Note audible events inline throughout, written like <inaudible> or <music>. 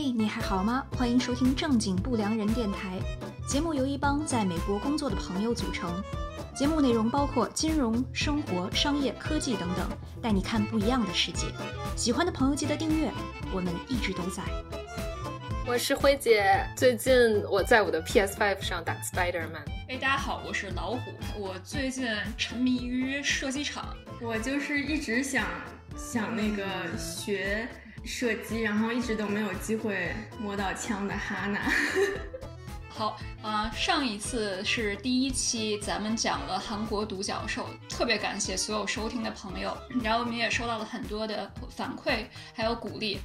嘿，你还好吗？欢迎收听正经不良人电台。节目由一帮在美国工作的朋友组成。节目内容包括金融、生活、商业、科技等等，带你看不一样的世界。喜欢的朋友记得订阅，我们一直都在。我是辉姐，最近我在我的 PS5 上打 Spider-Man。哎，大家好，我是老虎。我最近沉迷于射击场，我就是一直想想那个学射击，然后一直都没有机会摸到枪的哈娜。<laughs> 好，呃，上一次是第一期，咱们讲了韩国独角兽，特别感谢所有收听的朋友，然后我们也收到了很多的反馈，还有鼓励，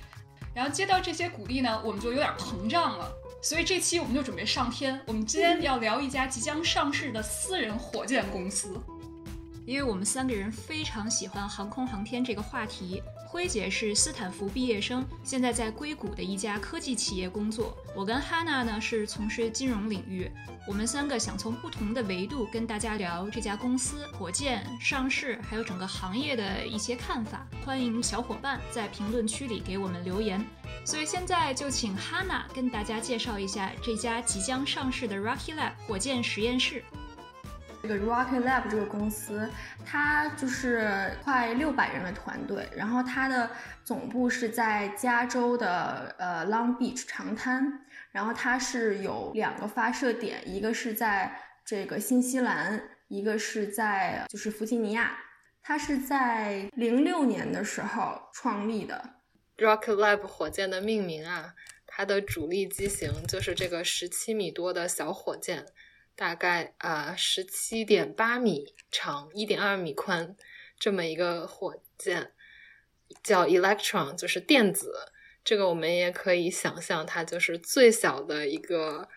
然后接到这些鼓励呢，我们就有点膨胀了，所以这期我们就准备上天，我们今天要聊一家即将上市的私人火箭公司。因为我们三个人非常喜欢航空航天这个话题。辉姐是斯坦福毕业生，现在在硅谷的一家科技企业工作。我跟哈娜呢是从事金融领域。我们三个想从不同的维度跟大家聊这家公司、火箭上市，还有整个行业的一些看法。欢迎小伙伴在评论区里给我们留言。所以现在就请哈娜跟大家介绍一下这家即将上市的 Rocky Lab 火箭实验室。这个 Rocket Lab 这个公司，它就是快六百人的团队，然后它的总部是在加州的呃 Long Beach 长滩，然后它是有两个发射点，一个是在这个新西兰，一个是在就是弗吉尼亚。它是在零六年的时候创立的。Rocket Lab 火箭的命名啊，它的主力机型就是这个十七米多的小火箭。大概啊，十七点八米长，一点二米宽，这么一个火箭叫 electron，就是电子。这个我们也可以想象，它就是最小的一个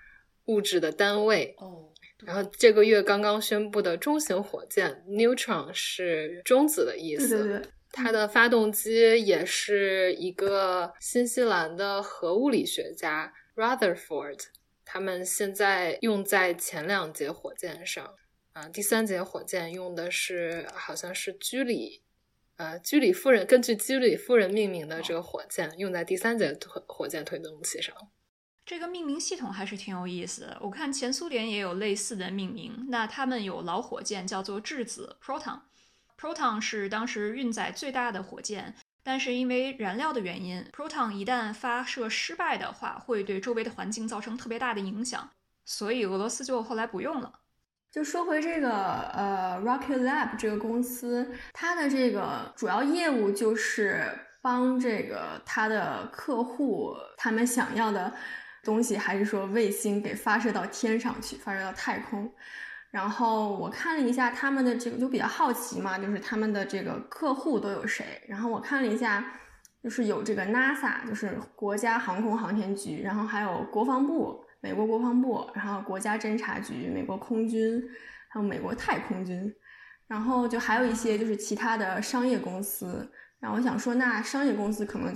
物质的单位。哦。然后这个月刚刚宣布的中型火箭 neutron 是中子的意思。对对对。它的发动机也是一个新西兰的核物理学家 Rutherford。他们现在用在前两节火箭上，啊，第三节火箭用的是好像是居里，呃，居里夫人根据居里夫人命名的这个火箭，用在第三节火火箭推动器上。这个命名系统还是挺有意思的。我看前苏联也有类似的命名，那他们有老火箭叫做质子 （proton），proton 是当时运载最大的火箭。但是因为燃料的原因，proton 一旦发射失败的话，会对周围的环境造成特别大的影响，所以俄罗斯就后来不用了。就说回这个呃，Rocket Lab 这个公司，它的这个主要业务就是帮这个它的客户他们想要的东西，还是说卫星给发射到天上去，发射到太空。然后我看了一下他们的这个，就比较好奇嘛，就是他们的这个客户都有谁。然后我看了一下，就是有这个 NASA，就是国家航空航天局，然后还有国防部，美国国防部，然后国家侦察局，美国空军，还有美国太空军，然后就还有一些就是其他的商业公司。然后我想说，那商业公司可能，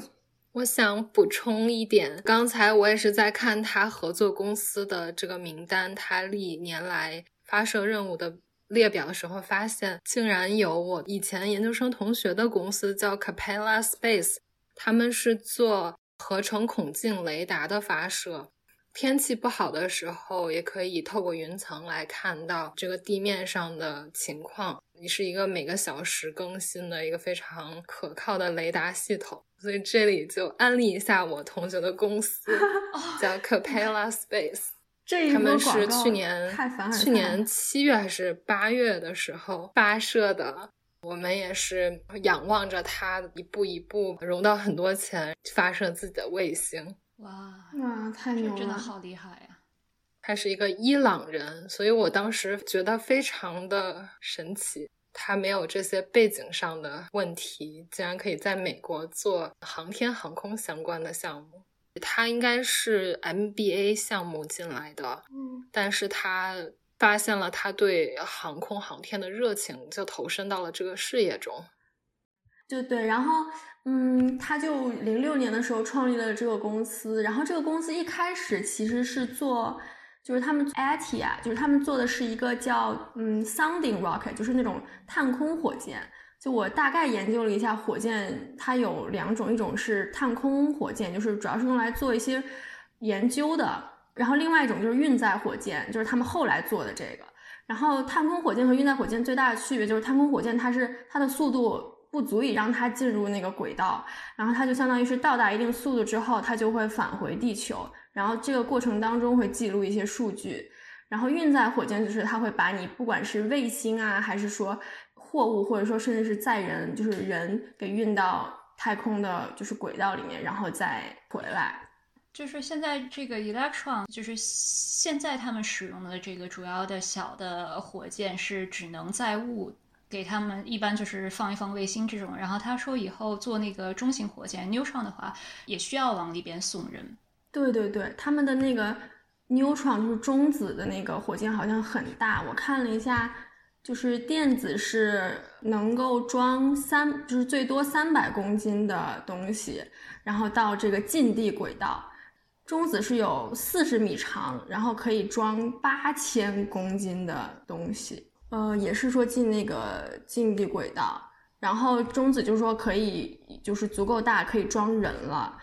我想补充一点，刚才我也是在看他合作公司的这个名单，他历年来。发射任务的列表的时候，发现竟然有我以前研究生同学的公司叫 Capella Space，他们是做合成孔径雷达的发射。天气不好的时候，也可以透过云层来看到这个地面上的情况。你是一个每个小时更新的一个非常可靠的雷达系统。所以这里就安利一下我同学的公司，<laughs> 叫 Capella Space。他们是去年去年七月还是八月的时候发射的，我们也是仰望着它一步一步融到很多钱，发射自己的卫星。哇哇，太牛了！真的好厉害呀！他是一个伊朗人，所以我当时觉得非常的神奇。他没有这些背景上的问题，竟然可以在美国做航天航空相关的项目。他应该是 MBA 项目进来的，嗯，但是他发现了他对航空航天的热情，就投身到了这个事业中。就对，然后，嗯，他就零六年的时候创立了这个公司，然后这个公司一开始其实是做，就是他们 ATIA，就是他们做的是一个叫嗯 Sounding Rocket，就是那种探空火箭。就我大概研究了一下火箭，它有两种，一种是探空火箭，就是主要是用来做一些研究的，然后另外一种就是运载火箭，就是他们后来做的这个。然后探空火箭和运载火箭最大的区别就是探空火箭它是它的速度不足以让它进入那个轨道，然后它就相当于是到达一定速度之后，它就会返回地球，然后这个过程当中会记录一些数据。然后运载火箭就是它会把你不管是卫星啊，还是说货物，或者说甚至是载人，就是人给运到太空的，就是轨道里面，然后再回来。就是现在这个 Electron，就是现在他们使用的这个主要的小的火箭是只能载物，给他们一般就是放一放卫星这种。然后他说以后做那个中型火箭 Neutron 的话，也需要往里边送人。对对对，他们的那个 Neutron 就是中子的那个火箭好像很大，我看了一下，就是电子是能够装三，就是最多三百公斤的东西，然后到这个近地轨道。中子是有四十米长，然后可以装八千公斤的东西，呃，也是说进那个近地轨道。然后中子就是说可以，就是足够大，可以装人了。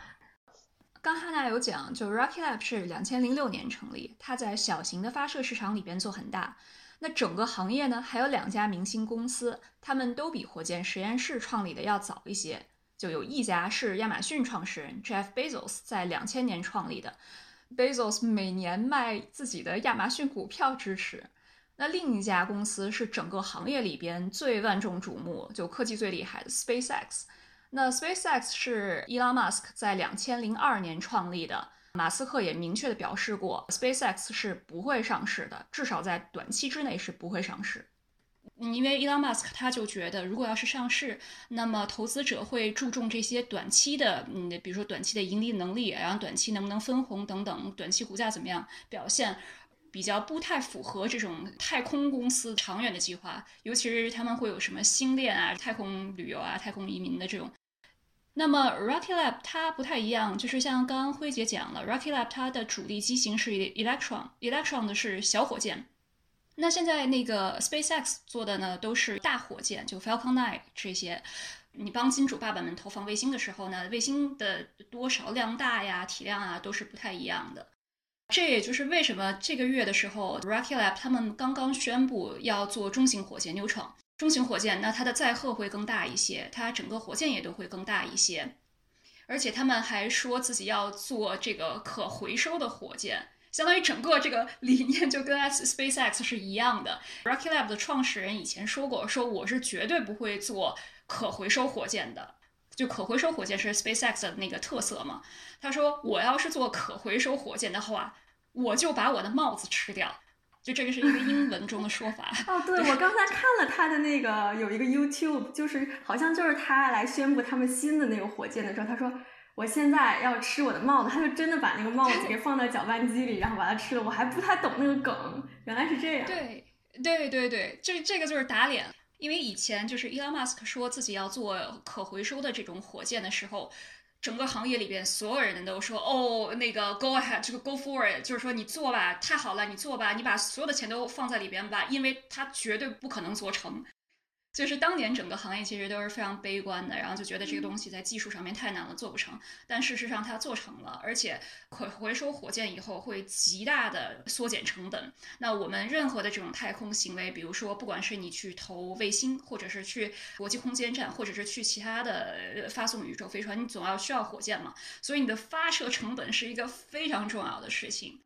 刚哈娜有讲，就 Rocky Lab 是两千零六年成立，它在小型的发射市场里边做很大。那整个行业呢，还有两家明星公司，他们都比火箭实验室创立的要早一些。就有一家是亚马逊创始人 Jeff Bezos 在两千年创立的，Bezos 每年卖自己的亚马逊股票支持。那另一家公司是整个行业里边最万众瞩目、就科技最厉害的 SpaceX。那 SpaceX 是 Elon Musk 在两千零二年创立的，马斯克也明确的表示过，SpaceX 是不会上市的，至少在短期之内是不会上市。因为 Elon Musk 他就觉得，如果要是上市，那么投资者会注重这些短期的，嗯，比如说短期的盈利能力，然后短期能不能分红等等，短期股价怎么样表现，比较不太符合这种太空公司长远的计划，尤其是他们会有什么星链啊、太空旅游啊、太空移民的这种。那么 Rocky Lab 它不太一样，就是像刚刚辉姐讲了，Rocky Lab 它的主力机型是 Electron，Electron 的是小火箭。那现在那个 SpaceX 做的呢，都是大火箭，就 Falcon 9这些。你帮金主爸爸们投放卫星的时候呢，卫星的多少量大呀、体量啊，都是不太一样的。这也就是为什么这个月的时候，Rocket Lab 他们刚刚宣布要做中型火箭 Neutron。中型火箭，那它的载荷会更大一些，它整个火箭也都会更大一些。而且他们还说自己要做这个可回收的火箭。相当于整个这个理念就跟 <laughs> SpaceX 是一样的。Rocket Lab 的创始人以前说过，说我是绝对不会做可回收火箭的。就可回收火箭是 SpaceX 的那个特色嘛。他说，我要是做可回收火箭的话，我就把我的帽子吃掉。就这个是一个英文中的说法。哦，对，我刚才看了他的那个有一个 YouTube，就是好像就是他来宣布他们新的那个火箭的时候，他说。我现在要吃我的帽子，他就真的把那个帽子给放到搅拌机里，然后把它吃了。我还不太懂那个梗，原来是这样。对，对，对，对，这这个就是打脸。因为以前就是 Elon Musk 说自己要做可回收的这种火箭的时候，整个行业里边所有人都说：“哦，那个 Go ahead，这个 Go for it，就是说你做吧，太好了，你做吧，你把所有的钱都放在里边吧，因为它绝对不可能做成。”就是当年整个行业其实都是非常悲观的，然后就觉得这个东西在技术上面太难了，做不成。但事实上它做成了，而且可回收火箭以后会极大的缩减成本。那我们任何的这种太空行为，比如说不管是你去投卫星，或者是去国际空间站，或者是去其他的发送宇宙飞船，你总要需要火箭嘛。所以你的发射成本是一个非常重要的事情，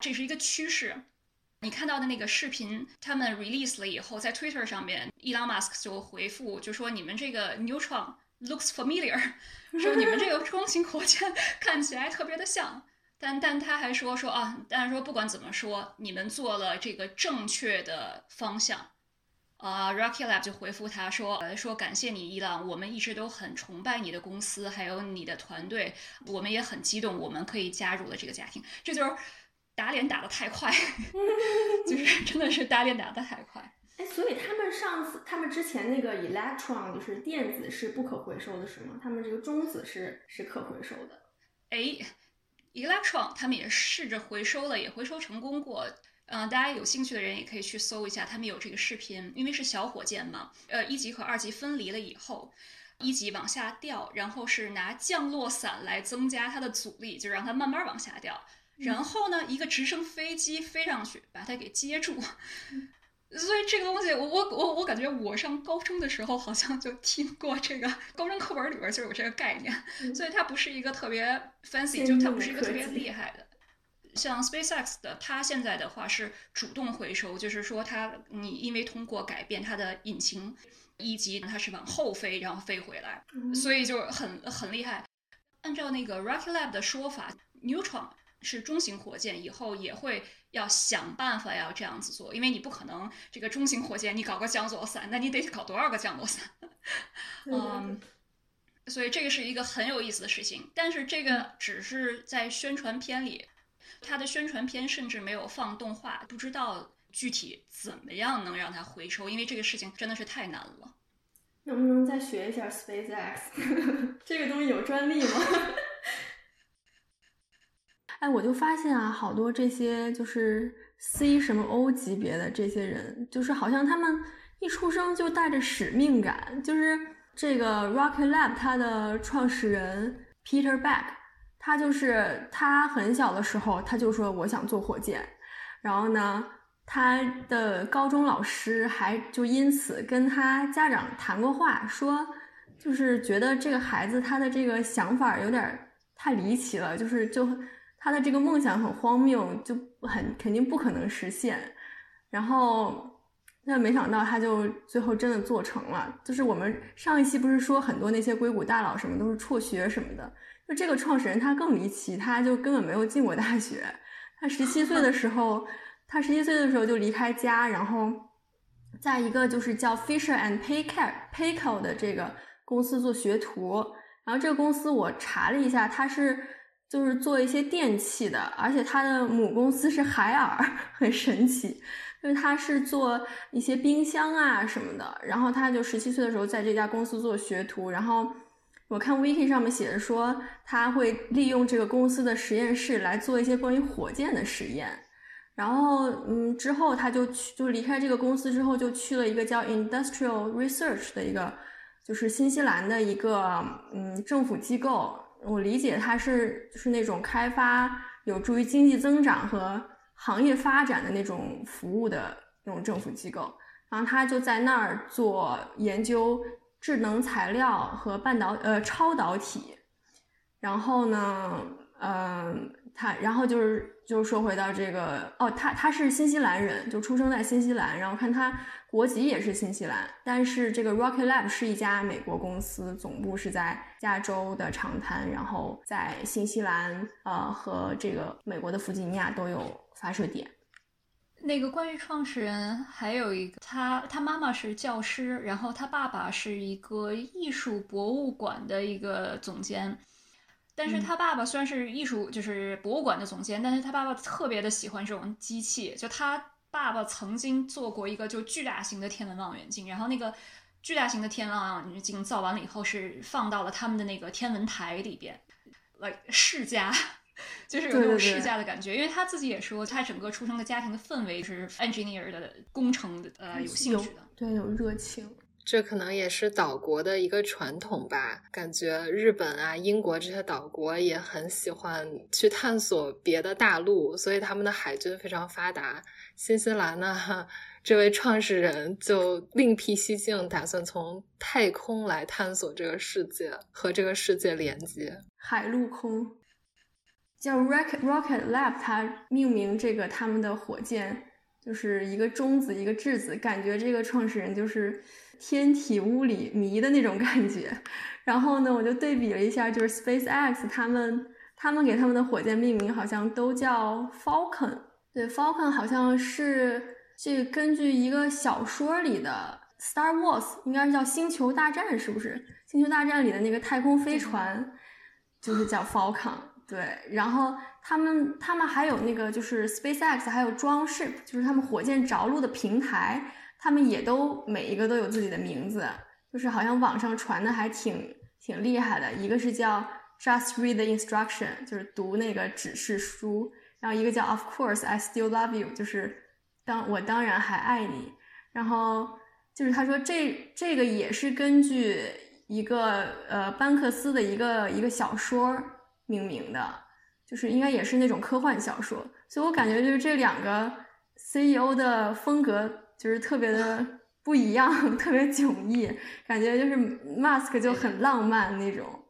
这是一个趋势。你看到的那个视频，他们 release 了以后，在 Twitter 上面，Elon Musk 就回复，就说你们这个 Neutron looks familiar，<laughs> 说你们这个中型火箭 <laughs> 看起来特别的像，但但他还说说啊，但是说不管怎么说，你们做了这个正确的方向。啊，Rocket Lab 就回复他说，说感谢你，伊朗，我们一直都很崇拜你的公司，还有你的团队，我们也很激动，我们可以加入了这个家庭，这就是。打脸打的太快，<laughs> 就是真的是打脸打的太快。哎，所以他们上次，他们之前那个 electron 就是电子是不可回收的，是吗？他们这个中子是是可回收的。哎，electron 他们也试着回收了，也回收成功过。嗯，大家有兴趣的人也可以去搜一下，他们有这个视频，因为是小火箭嘛，呃，一级和二级分离了以后，一级往下掉，然后是拿降落伞来增加它的阻力，就让它慢慢往下掉，然后呢，一个直升飞机飞上去把它给接住。<laughs> 所以这个东西，我我我我感觉我上高中的时候好像就听过这个，高中课本里边就有这个概念，<laughs> 所以它不是一个特别 fancy，就它不是一个特别厉害的。像 SpaceX 的，它现在的话是主动回收，就是说它你因为通过改变它的引擎一级，它是往后飞，然后飞回来，所以就很很厉害。按照那个 Rocket Lab 的说法，Neutron 是中型火箭，以后也会要想办法要这样子做，因为你不可能这个中型火箭你搞个降落伞，那你得搞多少个降落伞？<laughs> 嗯，所以这个是一个很有意思的事情，但是这个只是在宣传片里。它的宣传片甚至没有放动画，不知道具体怎么样能让它回收，因为这个事情真的是太难了。能不能再学一下 SpaceX？<laughs> 这个东西有专利吗？哎，我就发现啊，好多这些就是 C 什么 O 级别的这些人，就是好像他们一出生就带着使命感。就是这个 Rocket Lab 它的创始人 Peter Beck。他就是他很小的时候，他就说我想做火箭，然后呢，他的高中老师还就因此跟他家长谈过话，说就是觉得这个孩子他的这个想法有点太离奇了，就是就他的这个梦想很荒谬，就很肯定不可能实现。然后那没想到他就最后真的做成了。就是我们上一期不是说很多那些硅谷大佬什么都是辍学什么的。就这个创始人他更离奇，他就根本没有进过大学。他十七岁的时候，他十七岁的时候就离开家，然后在一个就是叫 Fisher and Paykel Paykel 的这个公司做学徒。然后这个公司我查了一下，他是就是做一些电器的，而且他的母公司是海尔，<laughs> 很神奇。就是他是做一些冰箱啊什么的。然后他就十七岁的时候在这家公司做学徒，然后。我看 Wiki 上面写着说，他会利用这个公司的实验室来做一些关于火箭的实验。然后，嗯，之后他就去，就离开这个公司之后，就去了一个叫 Industrial Research 的一个，就是新西兰的一个，嗯，政府机构。我理解他是就是那种开发有助于经济增长和行业发展的那种服务的那种政府机构。然后他就在那儿做研究。智能材料和半导呃超导体，然后呢，嗯，他然后就是就说回到这个哦，他他是新西兰人，就出生在新西兰，然后看他国籍也是新西兰，但是这个 Rocket Lab 是一家美国公司，总部是在加州的长滩，然后在新西兰呃和这个美国的弗吉尼亚都有发射点。那个关于创始人还有一个，他他妈妈是教师，然后他爸爸是一个艺术博物馆的一个总监。但是他爸爸虽然是艺术就是博物馆的总监，但是他爸爸特别的喜欢这种机器。就他爸爸曾经做过一个就巨大型的天文望远镜，然后那个巨大型的天文望远镜造完了以后是放到了他们的那个天文台里边，来世家。就是有那种世家的感觉，因为他自己也说，他整个出生的家庭的氛围是 engineer 的工程的，呃，有兴趣的，对，有热情。这可能也是岛国的一个传统吧。感觉日本啊、英国这些岛国也很喜欢去探索别的大陆，所以他们的海军非常发达。新西兰呢，<laughs> 这位创始人就另辟蹊径，打算从太空来探索这个世界，和这个世界连接，海陆空。叫 Rocket Rocket Lab，它命名这个他们的火箭就是一个中子一个质子，感觉这个创始人就是天体物理迷的那种感觉。然后呢，我就对比了一下，就是 SpaceX 他们他们给他们的火箭命名好像都叫 Falcon，对，Falcon 好像是这根据一个小说里的 Star Wars，应该是叫星球大战，是不是？星球大战里的那个太空飞船就是叫 Falcon。<laughs> 对，然后他们他们还有那个就是 SpaceX，还有 Dropship，就是他们火箭着陆的平台，他们也都每一个都有自己的名字，就是好像网上传的还挺挺厉害的。一个是叫 Just Read the Instruction，就是读那个指示书；然后一个叫 Of course I still love you，就是当我当然还爱你。然后就是他说这这个也是根据一个呃班克斯的一个一个小说命名的，就是应该也是那种科幻小说。所以我感觉就是这两个 CEO 的风格就是特别的不一样，<laughs> 特别迥异，感觉就是 Mask 就很浪漫那种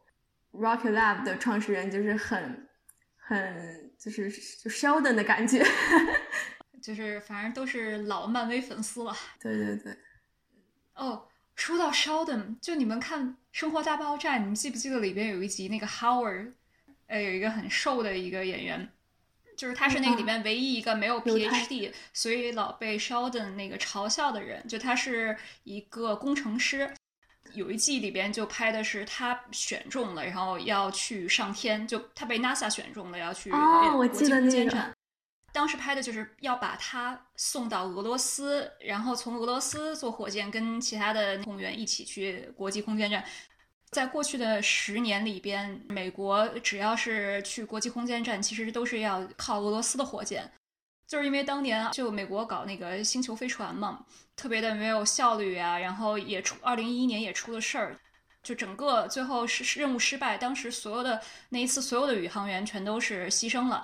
，Rocket Lab 的创始人就是很很就是就 Sheldon 的感觉。<laughs> 就是反正都是老漫威粉丝了。对对对。哦，说到 Sheldon，就你们看《生活大爆炸》，你们记不记得里边有一集那个 Howard，呃，有一个很瘦的一个演员，就是他是那个里面唯一一个没有 PhD，所以老被 Sheldon 那个嘲笑的人。就他是一个工程师，有一季里边就拍的是他选中了，然后要去上天，就他被 NASA 选中了，要去国际空间站。当时拍的就是要把他送到俄罗斯，然后从俄罗斯坐火箭跟其他的空员一起去国际空间站。在过去的十年里边，美国只要是去国际空间站，其实都是要靠俄罗斯的火箭，就是因为当年就美国搞那个星球飞船嘛，特别的没有效率啊，然后也出二零一一年也出了事儿，就整个最后是任务失败，当时所有的那一次所有的宇航员全都是牺牲了。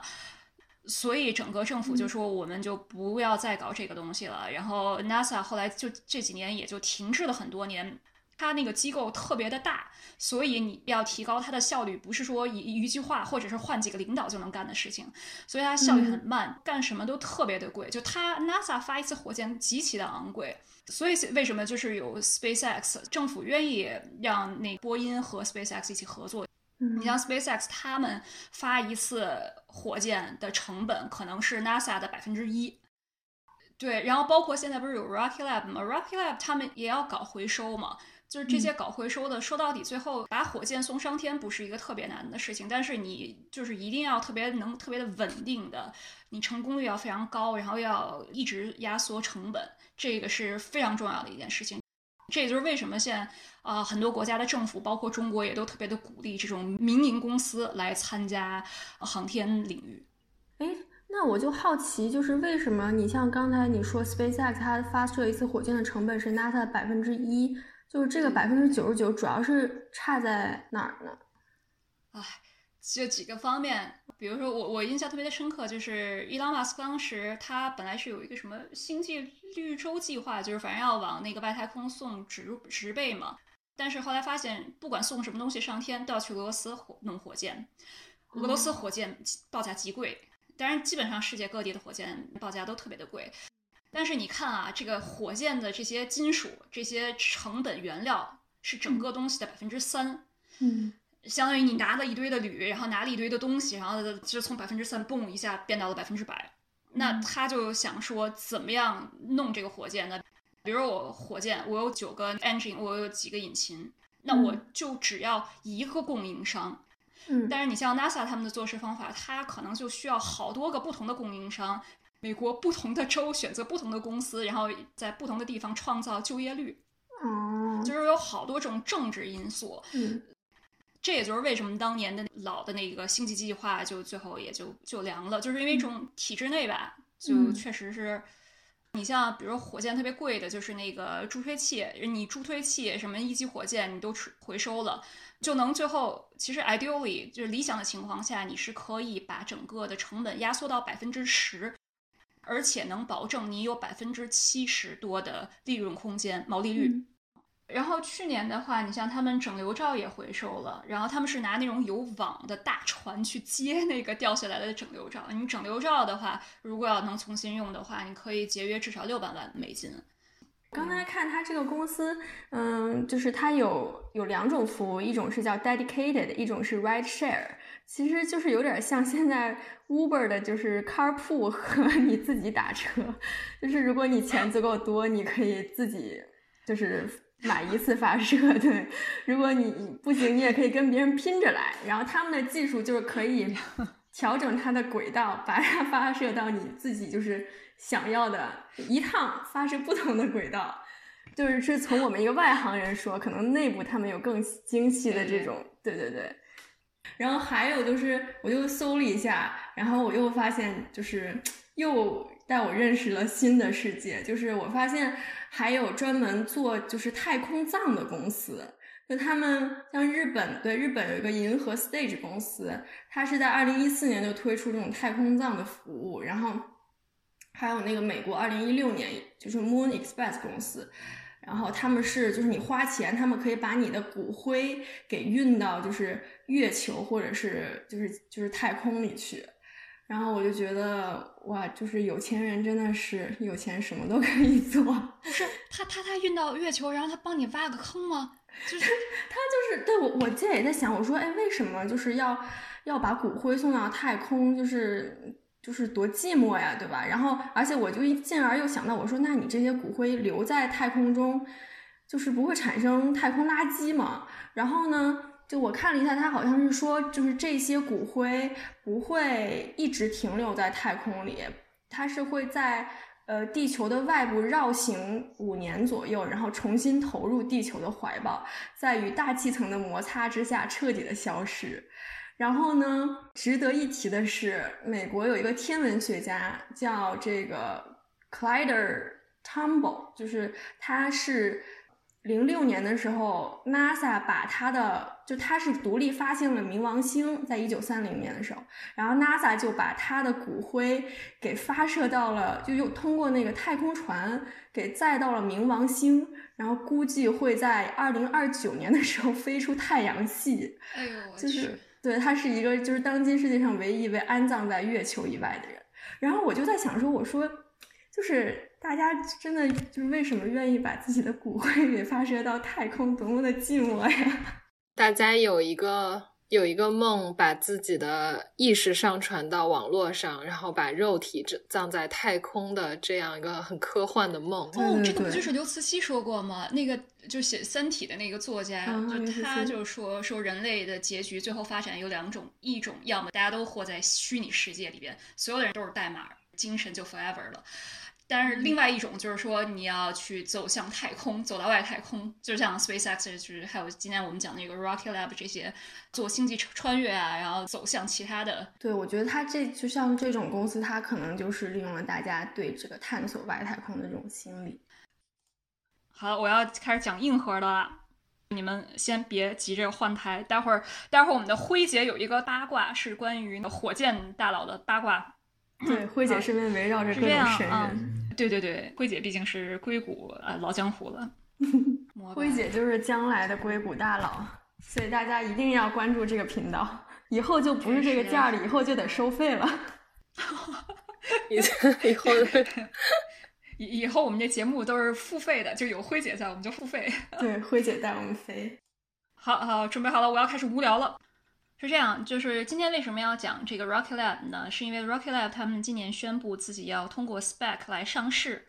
所以整个政府就说，我们就不要再搞这个东西了。然后 NASA 后来就这几年也就停滞了很多年。它那个机构特别的大，所以你要提高它的效率，不是说一一句话或者是换几个领导就能干的事情。所以它效率很慢，干什么都特别的贵。就它 NASA 发一次火箭极其的昂贵。所以为什么就是有 SpaceX，政府愿意让那波音和 SpaceX 一起合作？你像 SpaceX，他们发一次火箭的成本可能是 NASA 的百分之一。对，然后包括现在不是有 Rocket Lab 吗？Rocket Lab 他们也要搞回收嘛。就是这些搞回收的，说到底，最后把火箭送上天不是一个特别难的事情，但是你就是一定要特别能、特别的稳定的，你成功率要非常高，然后要一直压缩成本，这个是非常重要的一件事情。这也就是为什么现在啊，很多国家的政府，包括中国，也都特别的鼓励这种民营公司来参加航天领域。哎，那我就好奇，就是为什么你像刚才你说 SpaceX 它发射一次火箭的成本是 NASA 百分之一，就是这个百分之九十九主要是差在哪儿呢？哎。就几个方面，比如说我我印象特别的深刻，就是伊朗马斯克当时他本来是有一个什么星际绿洲计划，就是反正要往那个外太空送植植被嘛。但是后来发现，不管送什么东西上天，都要去俄罗斯火弄火箭。俄罗斯火箭报价极贵，当然基本上世界各地的火箭报价都特别的贵。但是你看啊，这个火箭的这些金属、这些成本原料是整个东西的百分之三。嗯。相当于你拿了一堆的铝，然后拿了一堆的东西，然后就从百分之三嘣一下变到了百分之百。那他就想说，怎么样弄这个火箭呢？比如我火箭，我有九个 engine，我有几个引擎，那我就只要一个供应商。嗯。但是你像 NASA 他们的做事方法，他可能就需要好多个不同的供应商，美国不同的州选择不同的公司，然后在不同的地方创造就业率。哦。就是有好多种政治因素。嗯。这也就是为什么当年的老的那个星际计划就最后也就就凉了，就是因为这种体制内吧，就确实是，你像比如说火箭特别贵的，就是那个助推器，你助推器什么一级火箭你都回收了，就能最后其实 ideally 就是理想的情况下，你是可以把整个的成本压缩到百分之十，而且能保证你有百分之七十多的利润空间毛利率。然后去年的话，你像他们整流罩也回收了，然后他们是拿那种有网的大船去接那个掉下来的整流罩。你整流罩的话，如果要能重新用的话，你可以节约至少六百万美金。刚才看他这个公司，嗯，就是它有有两种服务，一种是叫 dedicated，一种是 ride share，其实就是有点像现在 Uber 的，就是 carpool 和 <laughs> 你自己打车，就是如果你钱足够多，你可以自己就是。买一次发射，<laughs> 对，如果你不行，你也可以跟别人拼着来。然后他们的技术就是可以 <laughs> 调整它的轨道，把它发射到你自己就是想要的一趟发射不同的轨道。就是是从我们一个外行人说，可能内部他们有更精细的这种，对对对。然后还有就是，我就搜了一下，然后我又发现，就是又带我认识了新的世界。就是我发现还有专门做就是太空葬的公司，就他们像日本，对日本有一个银河 Stage 公司，它是在二零一四年就推出这种太空葬的服务。然后还有那个美国二零一六年就是 Moon Express 公司。然后他们是，就是你花钱，他们可以把你的骨灰给运到就是月球或者是就是就是太空里去。然后我就觉得哇，就是有钱人真的是有钱什么都 <laughs> 可以做。不是他他他运到月球，然后他帮你挖个坑吗？就是 <laughs> 他就是对我我现在也在想，我说哎，为什么就是要要把骨灰送到太空？就是。就是多寂寞呀，对吧？然后，而且我就一进而又想到，我说，那你这些骨灰留在太空中，就是不会产生太空垃圾吗？然后呢，就我看了一下，它好像是说，就是这些骨灰不会一直停留在太空里，它是会在呃地球的外部绕行五年左右，然后重新投入地球的怀抱，在与大气层的摩擦之下彻底的消失。然后呢，值得一提的是，美国有一个天文学家叫这个 Clyde Tombaugh，就是他是零六年的时候，NASA 把他的就他是独立发现了冥王星，在一九三零年的时候，然后 NASA 就把他的骨灰给发射到了，就又通过那个太空船给载到了冥王星，然后估计会在二零二九年的时候飞出太阳系。哎呦，就是。对他是一个，就是当今世界上唯一被安葬在月球以外的人。然后我就在想说，我说，就是大家真的就是为什么愿意把自己的骨灰 <laughs> 给发射到太空，多么的寂寞呀！<laughs> 大家有一个。有一个梦，把自己的意识上传到网络上，然后把肉体葬在太空的这样一个很科幻的梦。哦，这个不就是刘慈欣说过吗？那个就写《三体》的那个作家，就他就说说人类的结局最后发展有两种，一种要么大家都活在虚拟世界里边，所有的人都是代码，精神就 forever 了。但是另外一种就是说，你要去走向太空，走到外太空，就像 SpaceX，就是还有今天我们讲那个 Rocket Lab 这些做星际穿越啊，然后走向其他的。对，我觉得它这就像这种公司，它可能就是利用了大家对这个探索外太空的这种心理。好，我要开始讲硬核的了，你们先别急着换台，待会儿待会儿我们的辉姐有一个八卦是关于火箭大佬的八卦。<laughs> 对，辉姐身边围绕着各种神人。对对对，辉姐毕竟是硅谷呃老江湖了。<laughs> 辉姐就是将来的硅谷大佬，所以大家一定要关注这个频道。以后就不是这个价了，<laughs> 以后就得收费了。以以后以以后我们这节目都是付费的，就有辉姐在，我们就付费。对，辉姐带我们飞。好好，准备好了，我要开始无聊了。是这样，就是今天为什么要讲这个 Rocket Lab 呢？是因为 Rocket Lab 他们今年宣布自己要通过 SPAC 来上市，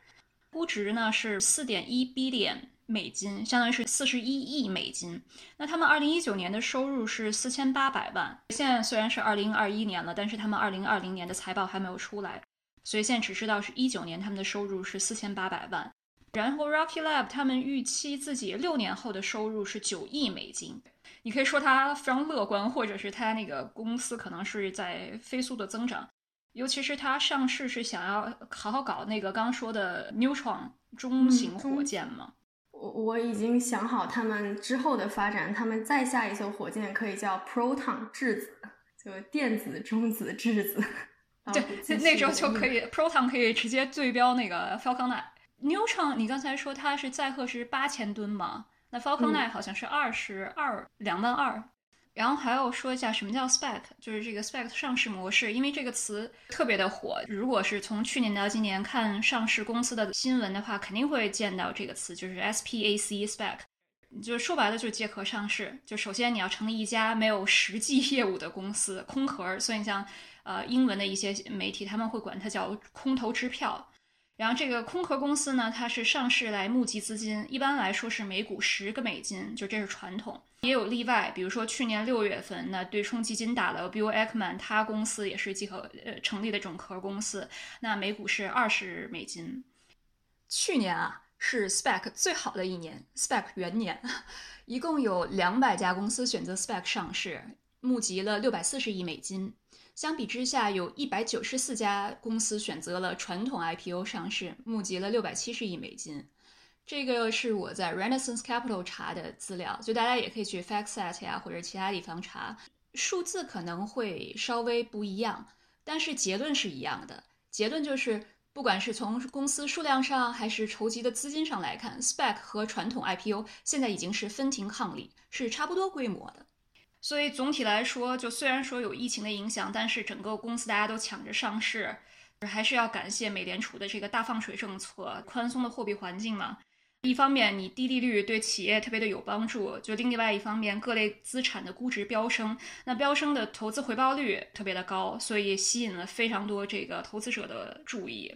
估值呢是四点一 billion 美金，相当于是四十一亿美金。那他们二零一九年的收入是四千八百万，现在虽然是二零二一年了，但是他们二零二零年的财报还没有出来，所以现在只知道是一九年他们的收入是四千八百万。然后 Rocket Lab 他们预期自己六年后的收入是九亿美金。你可以说它非常乐观，或者是它那个公司可能是在飞速的增长，尤其是它上市是想要好好搞那个刚刚说的 Neutron 中型火箭嘛。我我已经想好他们之后的发展，他们再下一艘火箭可以叫 Proton 质子，就电子、中子、质子。<laughs> 对，那时候就可以 <laughs> Proton 可以直接对标那个 Falcon 9。Neutron，你刚才说它是载荷是八千吨吗？那 Falcon 9好像是二十二两万二，然后还要说一下什么叫 SPAC，就是这个 SPAC 上市模式，因为这个词特别的火。如果是从去年到今年看上市公司的新闻的话，肯定会见到这个词，就是 SPAC SPAC，就是说白了就是借壳上市。就首先你要成立一家没有实际业务的公司，空壳。所以像呃英文的一些媒体，他们会管它叫空头支票。然后这个空壳公司呢，它是上市来募集资金，一般来说是每股十个美金，就这是传统，也有例外，比如说去年六月份，那对冲基金打了 Bill Ackman 他公司也是集合呃成立的这种壳公司，那每股是二十美金。去年啊是 Spec 最好的一年，Spec 元年，一共有两百家公司选择 Spec 上市。募集了六百四十亿美金。相比之下，有一百九十四家公司选择了传统 IPO 上市，募集了六百七十亿美金。这个是我在 Renaissance Capital 查的资料，就大家也可以去 FactSet 呀或者其他地方查，数字可能会稍微不一样，但是结论是一样的。结论就是，不管是从公司数量上还是筹集的资金上来看，SPAC 和传统 IPO 现在已经是分庭抗礼，是差不多规模的。所以总体来说，就虽然说有疫情的影响，但是整个公司大家都抢着上市，还是要感谢美联储的这个大放水政策、宽松的货币环境嘛。一方面，你低利率对企业特别的有帮助；就另外一方面，各类资产的估值飙升，那飙升的投资回报率特别的高，所以吸引了非常多这个投资者的注意。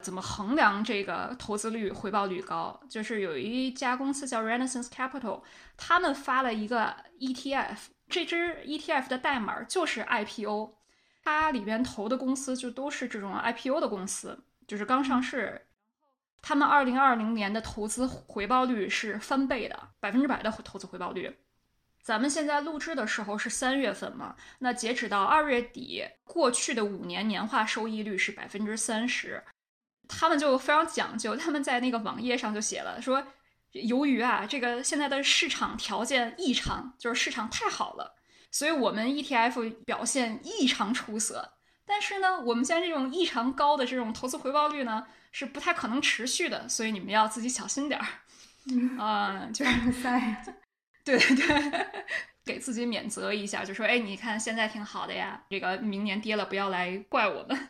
怎么衡量这个投资率回报率高？就是有一家公司叫 Renaissance Capital，他们发了一个 ETF，这支 ETF 的代码就是 IPO，它里边投的公司就都是这种 IPO 的公司，就是刚上市。他们二零二零年的投资回报率是翻倍的，百分之百的投资回报率。咱们现在录制的时候是三月份嘛？那截止到二月底，过去的五年年化收益率是百分之三十。他们就非常讲究，他们在那个网页上就写了说，由于啊这个现在的市场条件异常，就是市场太好了，所以我们 ETF 表现异常出色。但是呢，我们现在这种异常高的这种投资回报率呢，是不太可能持续的，所以你们要自己小心点儿。啊，就是 <laughs> 在，<laughs> 对对对，给自己免责一下，就说，哎，你看现在挺好的呀，这个明年跌了不要来怪我们。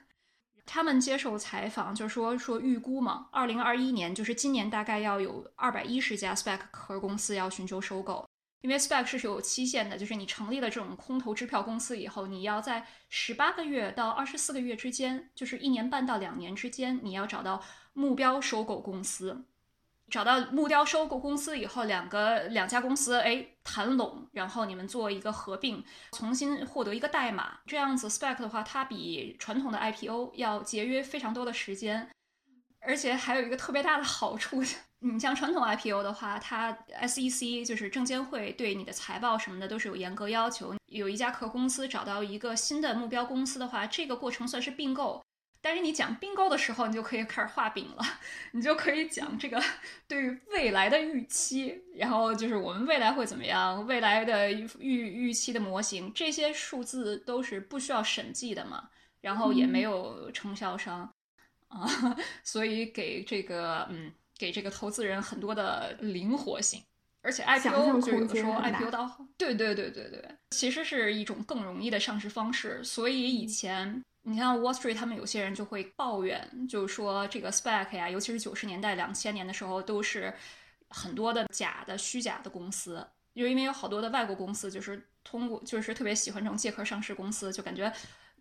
他们接受采访就说说预估嘛，二零二一年就是今年大概要有二百一十家 spec 壳公司要寻求收购，因为 spec 是有期限的，就是你成立了这种空头支票公司以后，你要在十八个月到二十四个月之间，就是一年半到两年之间，你要找到目标收购公司。找到木雕收购公司以后，两个两家公司哎谈拢，然后你们做一个合并，重新获得一个代码，这样子 spec 的话，它比传统的 IPO 要节约非常多的时间，而且还有一个特别大的好处，你像传统 IPO 的话，它 SEC 就是证监会对你的财报什么的都是有严格要求，有一家壳公司找到一个新的目标公司的话，这个过程算是并购。但是你讲并购的时候，你就可以开始画饼了，你就可以讲这个对于未来的预期，然后就是我们未来会怎么样，未来的预预期的模型，这些数字都是不需要审计的嘛，然后也没有承销商。啊，<laughs> 所以给这个嗯给这个投资人很多的灵活性，而且 IPO 就有的时候 IPO 到对对对对对，其实是一种更容易的上市方式，所以以前。你像 Wall Street，他们有些人就会抱怨，就是说这个 SPAC 呀，尤其是九十年代、两千年的时候，都是很多的假的、虚假的公司，就因为有好多的外国公司，就是通过，就是特别喜欢这种借壳上市公司，就感觉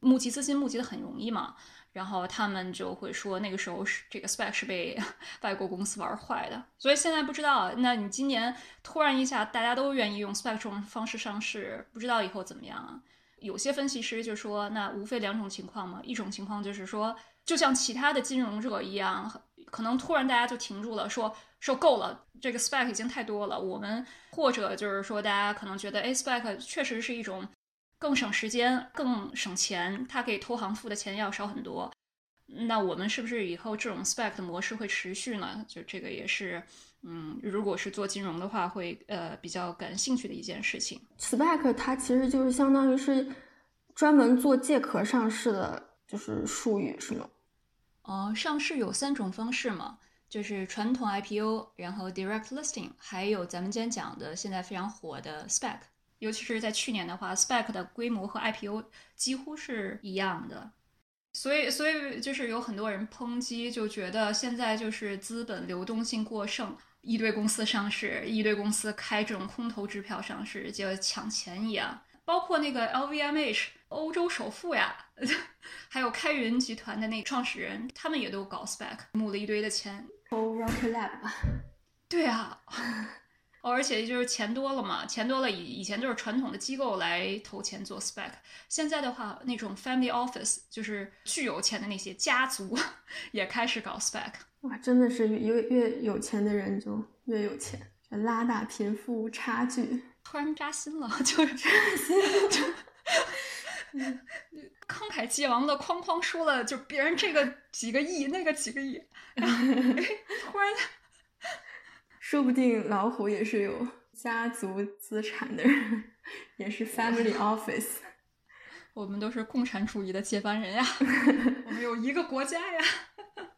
募集资金募集的很容易嘛，然后他们就会说那个时候是这个 SPAC 是被 <laughs> 外国公司玩坏的，所以现在不知道，那你今年突然一下大家都愿意用 SPAC 这种方式上市，不知道以后怎么样啊？有些分析师就说，那无非两种情况嘛，一种情况就是说，就像其他的金融热一样，可能突然大家就停住了，说说够了，这个 SPAC 已经太多了。我们或者就是说，大家可能觉得，哎，SPAC 确实是一种更省时间、更省钱，它给投行付的钱要少很多。那我们是不是以后这种 SPAC 的模式会持续呢？就这个也是。嗯，如果是做金融的话，会呃比较感兴趣的一件事情。SPAC 它其实就是相当于是专门做借壳上市的，就是术语是吗？哦，上市有三种方式嘛，就是传统 IPO，然后 Direct Listing，还有咱们今天讲的现在非常火的 SPAC。尤其是在去年的话，SPAC 的规模和 IPO 几乎是一样的。所以，所以就是有很多人抨击，就觉得现在就是资本流动性过剩。一堆公司上市，一堆公司开这种空头支票上市，就抢钱一样。包括那个 LVMH 欧洲首富呀，<laughs> 还有开云集团的那创始人，他们也都搞 spec，募了一堆的钱。投 Rocket Lab 吧。对啊，哦，而且就是钱多了嘛，钱多了以以前就是传统的机构来投钱做 spec，现在的话，那种 Family Office 就是巨有钱的那些家族 <laughs> 也开始搞 spec。哇，真的是越越有钱的人就越有钱，拉大贫富差距。突然扎心了，<laughs> 就是扎心就 <laughs> 慷慨激昂的哐哐说了，就别人这个几个亿，那个几个亿，然后突然，说不定老虎也是有家族资产的人，也是 family office。<laughs> 我们都是共产主义的接班人呀，<laughs> 我们有一个国家呀。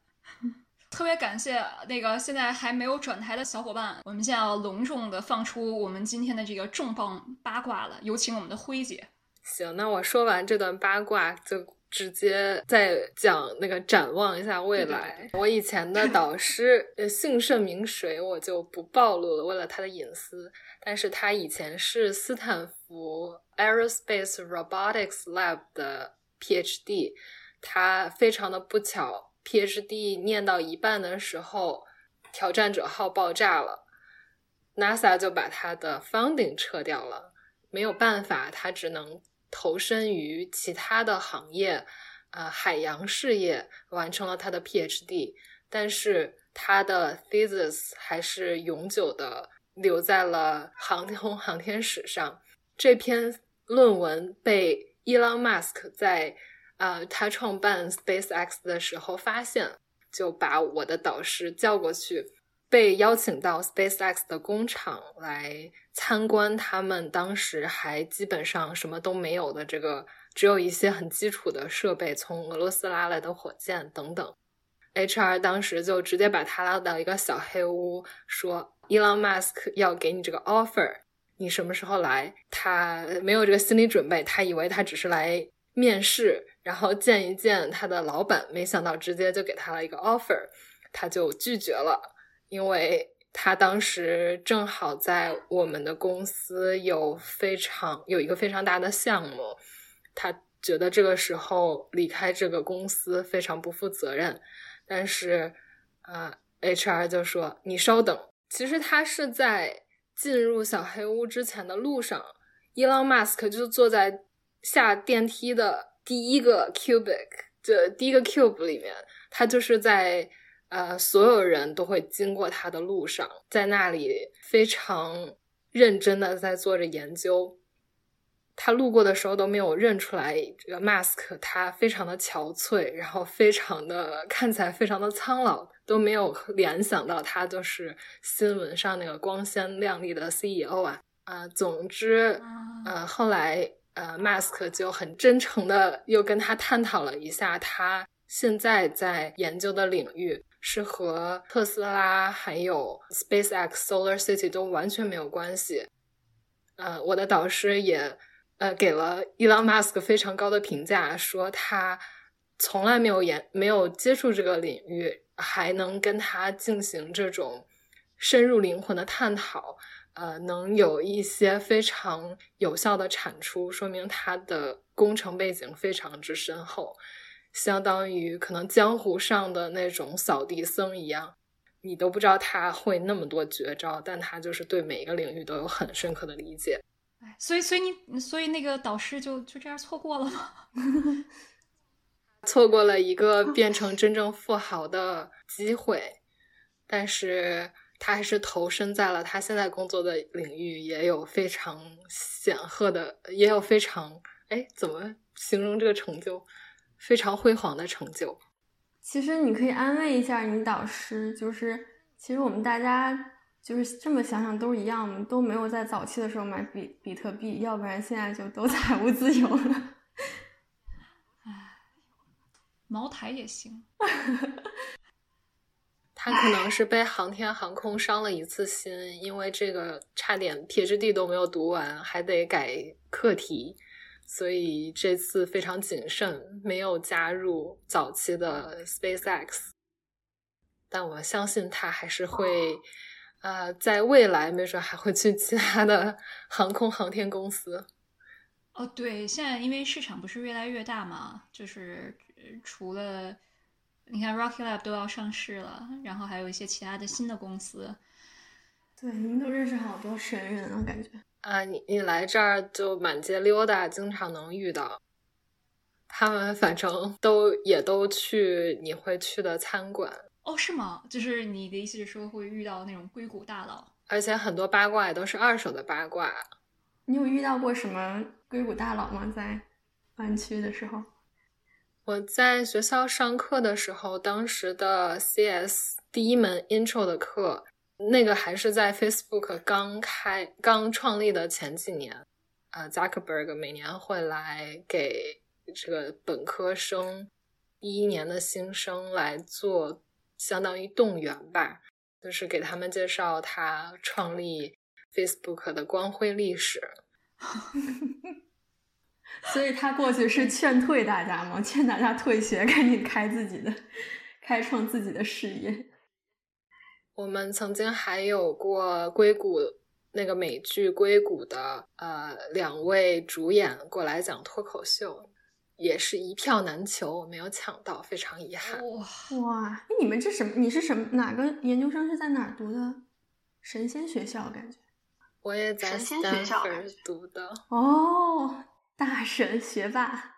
<laughs> 特别感谢那个现在还没有转台的小伙伴，我们现在要隆重的放出我们今天的这个重磅八卦了，有请我们的辉姐。行，那我说完这段八卦，就直接再讲那个展望一下未来。我以前的导师，呃，姓甚名谁，我就不暴露了，为了他的隐私。但是他以前是斯坦福 Aerospace Robotics Lab 的 PhD，他非常的不巧。PhD 念到一半的时候，挑战者号爆炸了，NASA 就把他的 funding 撤掉了，没有办法，他只能投身于其他的行业，啊，海洋事业，完成了他的 PhD，但是他的 thesis 还是永久的留在了航空 <laughs> 航天史上。这篇论文被 Elon Musk 在啊，他创办 SpaceX 的时候发现，就把我的导师叫过去，被邀请到 SpaceX 的工厂来参观他们当时还基本上什么都没有的这个，只有一些很基础的设备，从俄罗斯拉来的火箭等等。HR 当时就直接把他拉到一个小黑屋，说：“Elon Musk 要给你这个 offer，你什么时候来？”他没有这个心理准备，他以为他只是来面试。然后见一见他的老板，没想到直接就给他了一个 offer，他就拒绝了，因为他当时正好在我们的公司有非常有一个非常大的项目，他觉得这个时候离开这个公司非常不负责任，但是啊，HR 就说你稍等，其实他是在进入小黑屋之前的路上，伊朗马斯克就坐在下电梯的。第一个 cubic 就第一个 cube 里面，他就是在呃所有人都会经过他的路上，在那里非常认真的在做着研究。他路过的时候都没有认出来这个 mask，他非常的憔悴，然后非常的看起来非常的苍老，都没有联想到他就是新闻上那个光鲜亮丽的 CEO 啊啊！总之，呃，后来。呃，Mask 就很真诚的又跟他探讨了一下，他现在在研究的领域是和特斯拉还有 SpaceX Solar City 都完全没有关系。呃，我的导师也呃给了 Elon Musk 非常高的评价，说他从来没有研没有接触这个领域，还能跟他进行这种深入灵魂的探讨。呃，能有一些非常有效的产出，说明他的工程背景非常之深厚，相当于可能江湖上的那种扫地僧一样，你都不知道他会那么多绝招，但他就是对每一个领域都有很深刻的理解。哎，所以，所以你，所以那个导师就就这样错过了吗？<laughs> 错过了一个变成真正富豪的机会，但是。他还是投身在了他现在工作的领域，也有非常显赫的，也有非常哎，怎么形容这个成就？非常辉煌的成就。其实你可以安慰一下你导师，就是其实我们大家就是这么想想都是一样的，都没有在早期的时候买比比特币，要不然现在就都财务自由了。哎，茅台也行。<laughs> 他可能是被航天航空伤了一次心，因为这个差点 PhD 都没有读完，还得改课题，所以这次非常谨慎，没有加入早期的 SpaceX。但我相信他还是会，呃，在未来没准还会去其他的 <laughs> 航空航天公司。哦，对，现在因为市场不是越来越大嘛，就是除了。你看，Rocky Lab 都要上市了，然后还有一些其他的新的公司。对，你们都认识好多神人啊，感觉。啊，你你来这儿就满街溜达，经常能遇到。他们反正都也都去你会去的餐馆。哦，是吗？就是你的意思是说会遇到那种硅谷大佬？而且很多八卦也都是二手的八卦，你有遇到过什么硅谷大佬吗？在湾区的时候？我在学校上课的时候，当时的 CS 第一门 Intro 的课，那个还是在 Facebook 刚开、刚创立的前几年。啊，Zuckerberg 每年会来给这个本科生第一年的新生来做相当于动员吧，就是给他们介绍他创立 Facebook 的光辉历史。<laughs> 所以他过去是劝退大家吗？劝大家退学，赶紧开自己的，开创自己的事业。我们曾经还有过硅谷那个美剧《硅谷》的呃两位主演过来讲脱口秀，也是一票难求，我没有抢到，非常遗憾。哇哇！你们这什么？你是什么？哪个研究生是在哪儿读的？神仙学校感觉。我也在 Stanford 读的。哦。大神学霸，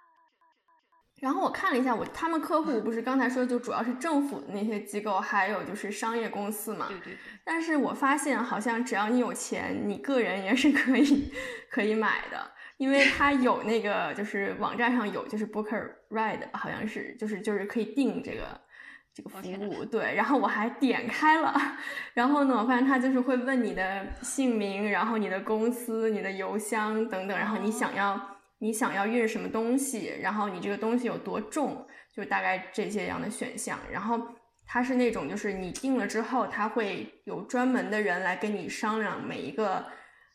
然后我看了一下，我他们客户不是刚才说就主要是政府的那些机构，还有就是商业公司嘛。对对对。但是我发现好像只要你有钱，你个人也是可以 <laughs> 可以买的，因为它有那个就是网站上有就是 Booker Ride，好像是就是就是可以订这个这个服务。对，然后我还点开了，然后呢，我发现他就是会问你的姓名，然后你的公司、你的邮箱等等，然后你想要。你想要运什么东西，然后你这个东西有多重，就大概这些样的选项。然后它是那种，就是你定了之后，它会有专门的人来跟你商量每一个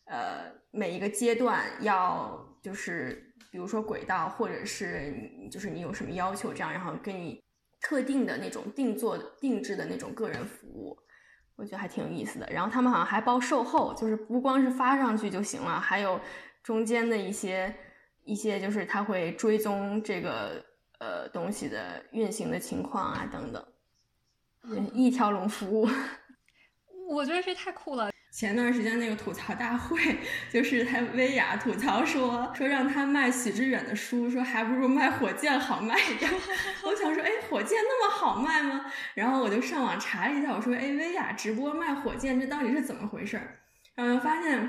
呃每一个阶段要就是比如说轨道或者是就是你有什么要求这样，然后给你特定的那种定做定制的那种个人服务，我觉得还挺有意思的。然后他们好像还包售后，就是不光是发上去就行了，还有中间的一些。一些就是他会追踪这个呃东西的运行的情况啊等等，一条龙服务，<laughs> 我觉得这太酷了。前段时间那个吐槽大会，就是他薇娅吐槽说说让他卖许知远的书，说还不如卖火箭好卖点。<laughs> 我想说，哎，火箭那么好卖吗？然后我就上网查了一下，我说，哎，薇娅直播卖火箭，这到底是怎么回事？然后发现。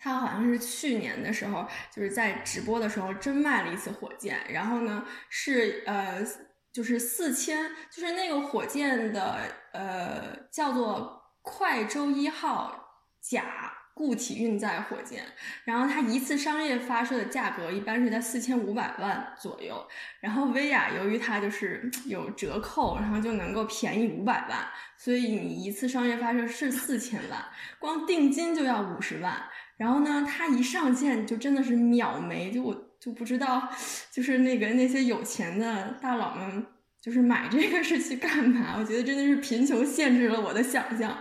他好像是去年的时候，就是在直播的时候真卖了一次火箭，然后呢是呃就是四千，就是那个火箭的呃叫做快舟一号甲固体运载火箭，然后它一次商业发射的价格一般是在四千五百万左右，然后薇娅由于它就是有折扣，然后就能够便宜五百万，所以你一次商业发射是四千万，光定金就要五十万。然后呢，他一上线就真的是秒没，就我就不知道，就是那个那些有钱的大佬们，就是买这个是去干嘛？我觉得真的是贫穷限制了我的想象。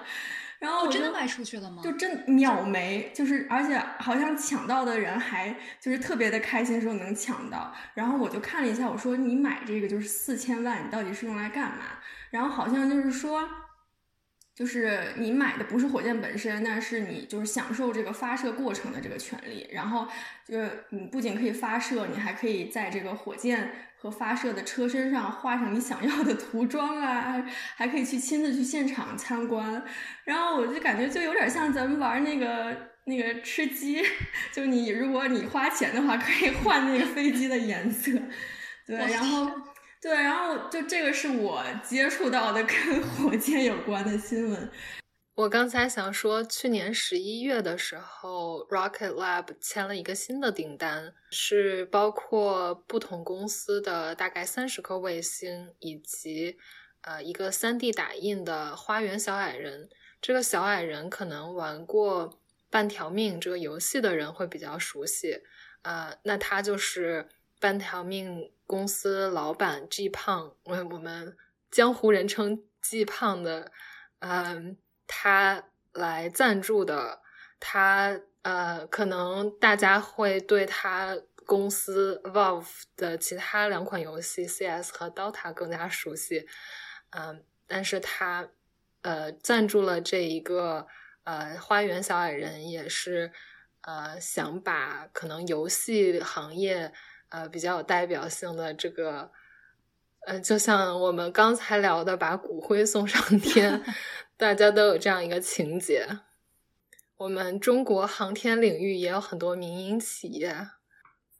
然后真的卖出去了吗？就真秒没，就是而且好像抢到的人还就是特别的开心，说能抢到。然后我就看了一下，我说你买这个就是四千万，你到底是用来干嘛？然后好像就是说。就是你买的不是火箭本身，但是你就是享受这个发射过程的这个权利。然后就是你不仅可以发射，你还可以在这个火箭和发射的车身上画上你想要的涂装啊，还可以去亲自去现场参观。然后我就感觉就有点像咱们玩那个那个吃鸡，就你如果你花钱的话，可以换那个飞机的颜色。对，然后。对，然后就这个是我接触到的跟火箭有关的新闻。我刚才想说，去年十一月的时候，Rocket Lab 签了一个新的订单，是包括不同公司的大概三十颗卫星，以及呃一个三 D 打印的花园小矮人。这个小矮人可能玩过《半条命》这个游戏的人会比较熟悉，呃，那他就是《半条命》。公司老板 G 胖，我我们江湖人称 G 胖的，嗯，他来赞助的，他呃，可能大家会对他公司 Valve 的其他两款游戏 CS 和 Dota 更加熟悉，嗯，但是他呃赞助了这一个呃花园小矮人，也是呃想把可能游戏行业。呃，比较有代表性的这个，呃，就像我们刚才聊的，把骨灰送上天，<laughs> 大家都有这样一个情节。我们中国航天领域也有很多民营企业，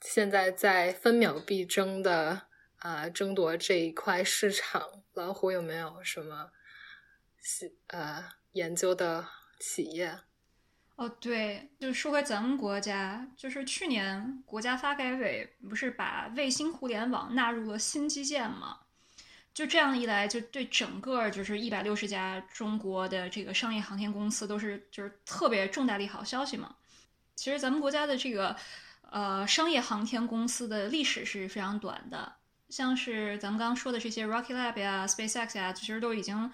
现在在分秒必争的啊争夺这一块市场。老虎有没有什么呃研究的企业？哦，对，就说回咱们国家，就是去年国家发改委不是把卫星互联网纳入了新基建吗？就这样一来，就对整个就是一百六十家中国的这个商业航天公司都是就是特别重大利好消息嘛。其实咱们国家的这个呃商业航天公司的历史是非常短的，像是咱们刚刚说的这些 Rocket Lab 呀、SpaceX 呀，其实都已经。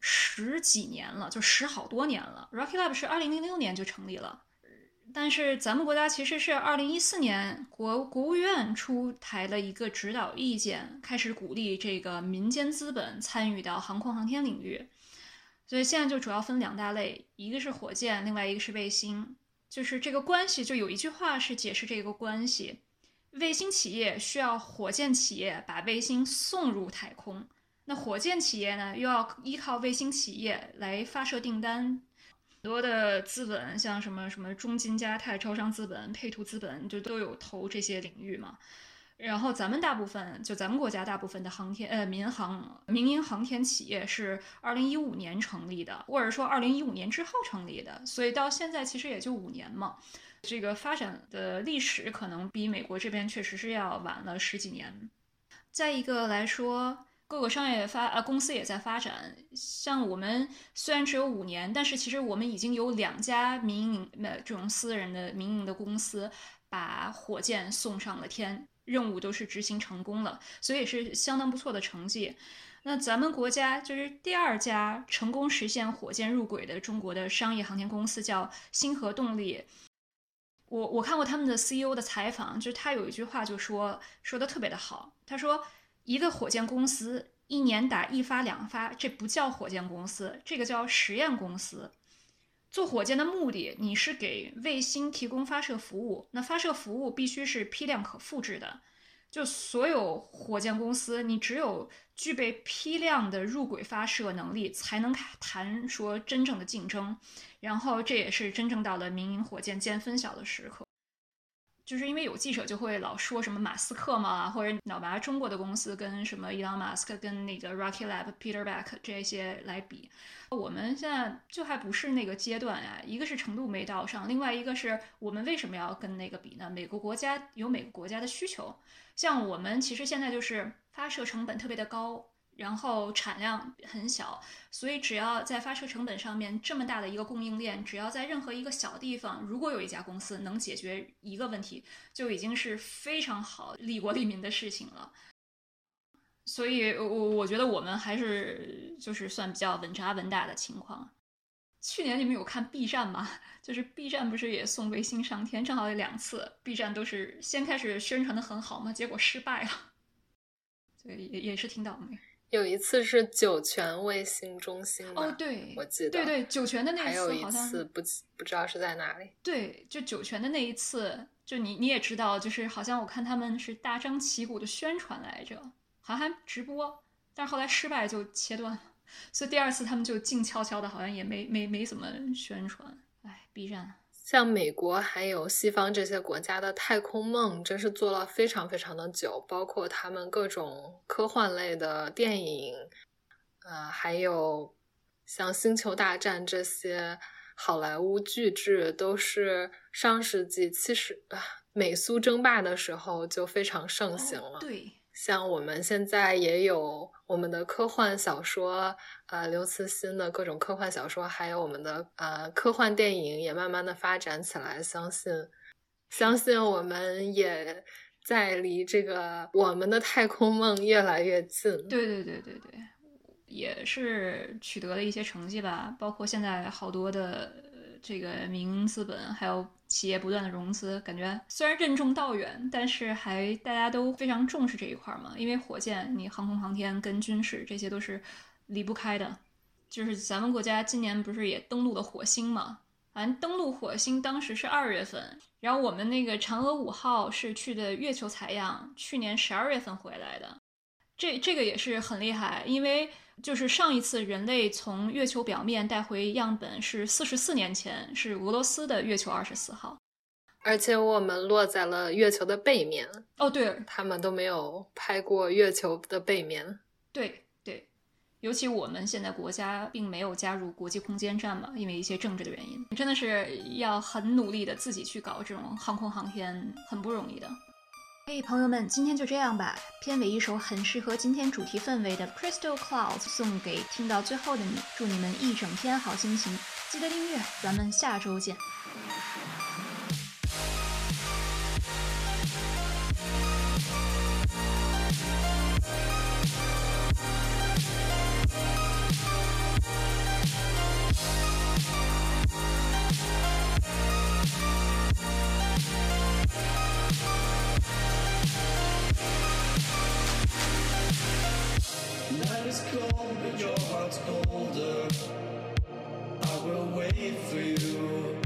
十几年了，就十好多年了。Rocket Lab 是二零零六年就成立了，但是咱们国家其实是二零一四年国国务院出台了一个指导意见，开始鼓励这个民间资本参与到航空航天领域。所以现在就主要分两大类，一个是火箭，另外一个是卫星。就是这个关系，就有一句话是解释这个关系：卫星企业需要火箭企业把卫星送入太空。那火箭企业呢，又要依靠卫星企业来发射订单，很多的资本，像什么什么中金、嘉泰、招商资本、配图资本，就都有投这些领域嘛。然后咱们大部分，就咱们国家大部分的航天呃民航民营航天企业是二零一五年成立的，或者说二零一五年之后成立的，所以到现在其实也就五年嘛。这个发展的历史可能比美国这边确实是要晚了十几年。再一个来说。各个商业发呃公司也在发展，像我们虽然只有五年，但是其实我们已经有两家民营的这种私人的民营的公司把火箭送上了天，任务都是执行成功了，所以是相当不错的成绩。那咱们国家就是第二家成功实现火箭入轨的中国的商业航天公司，叫星河动力。我我看过他们的 CEO 的采访，就是他有一句话就说说的特别的好，他说。一个火箭公司一年打一发两发，这不叫火箭公司，这个叫实验公司。做火箭的目的，你是给卫星提供发射服务，那发射服务必须是批量可复制的。就所有火箭公司，你只有具备批量的入轨发射能力，才能谈说真正的竞争。然后，这也是真正到了民营火箭见分晓的时刻。就是因为有记者就会老说什么马斯克嘛，或者老拿中国的公司跟什么伊朗马斯克跟那个 Rocket Lab Peter Beck 这些来比，我们现在就还不是那个阶段呀。一个是程度没到上，另外一个是我们为什么要跟那个比呢？每个国家有每个国家的需求，像我们其实现在就是发射成本特别的高。然后产量很小，所以只要在发射成本上面这么大的一个供应链，只要在任何一个小地方，如果有一家公司能解决一个问题，就已经是非常好利国利民的事情了。所以，我我觉得我们还是就是算比较稳扎稳打的情况。去年你们有看 B 站吗？<laughs> 就是 B 站不是也送卫星上天，正好有两次，B 站都是先开始宣传的很好嘛，结果失败了，<laughs> 所以也也是挺倒霉。有一次是酒泉卫星中心哦，对，我记得，对对，酒泉的那一次，还有一次不不知道是在哪里。对，就酒泉的那一次，就你你也知道，就是好像我看他们是大张旗鼓的宣传来着，好像还直播，但是后来失败就切断了，所以第二次他们就静悄悄的，好像也没没没怎么宣传。哎，B 站。像美国还有西方这些国家的太空梦，真是做了非常非常的久，包括他们各种科幻类的电影，呃，还有像《星球大战》这些好莱坞巨制，都是上世纪七十美苏争霸的时候就非常盛行了。对。像我们现在也有我们的科幻小说，呃，刘慈欣的各种科幻小说，还有我们的呃科幻电影也慢慢的发展起来。相信，相信我们也在离这个我们的太空梦越来越近。对对对对对，也是取得了一些成绩吧。包括现在好多的这个民营资本还有。企业不断的融资，感觉虽然任重道远，但是还大家都非常重视这一块嘛。因为火箭，你航空航天跟军事这些都是离不开的。就是咱们国家今年不是也登陆了火星嘛？反正登陆火星当时是二月份，然后我们那个嫦娥五号是去的月球采样，去年十二月份回来的。这这个也是很厉害，因为就是上一次人类从月球表面带回样本是四十四年前，是俄罗斯的月球二十四号，而且我们落在了月球的背面。哦，对，他们都没有拍过月球的背面。对对，尤其我们现在国家并没有加入国际空间站嘛，因为一些政治的原因，真的是要很努力的自己去搞这种航空航天，很不容易的。嘿，朋友们，今天就这样吧。片尾一首很适合今天主题氛围的《Crystal Clouds》送给听到最后的你，祝你们一整天好心情。记得订阅，咱们下周见。I'll wait for you.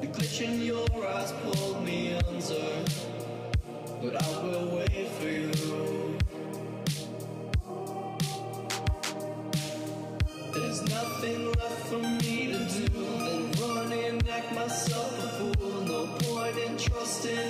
The in your eyes pulled me under But I will wait for you. There's nothing left for me to do Than running act myself a fool. No point in trusting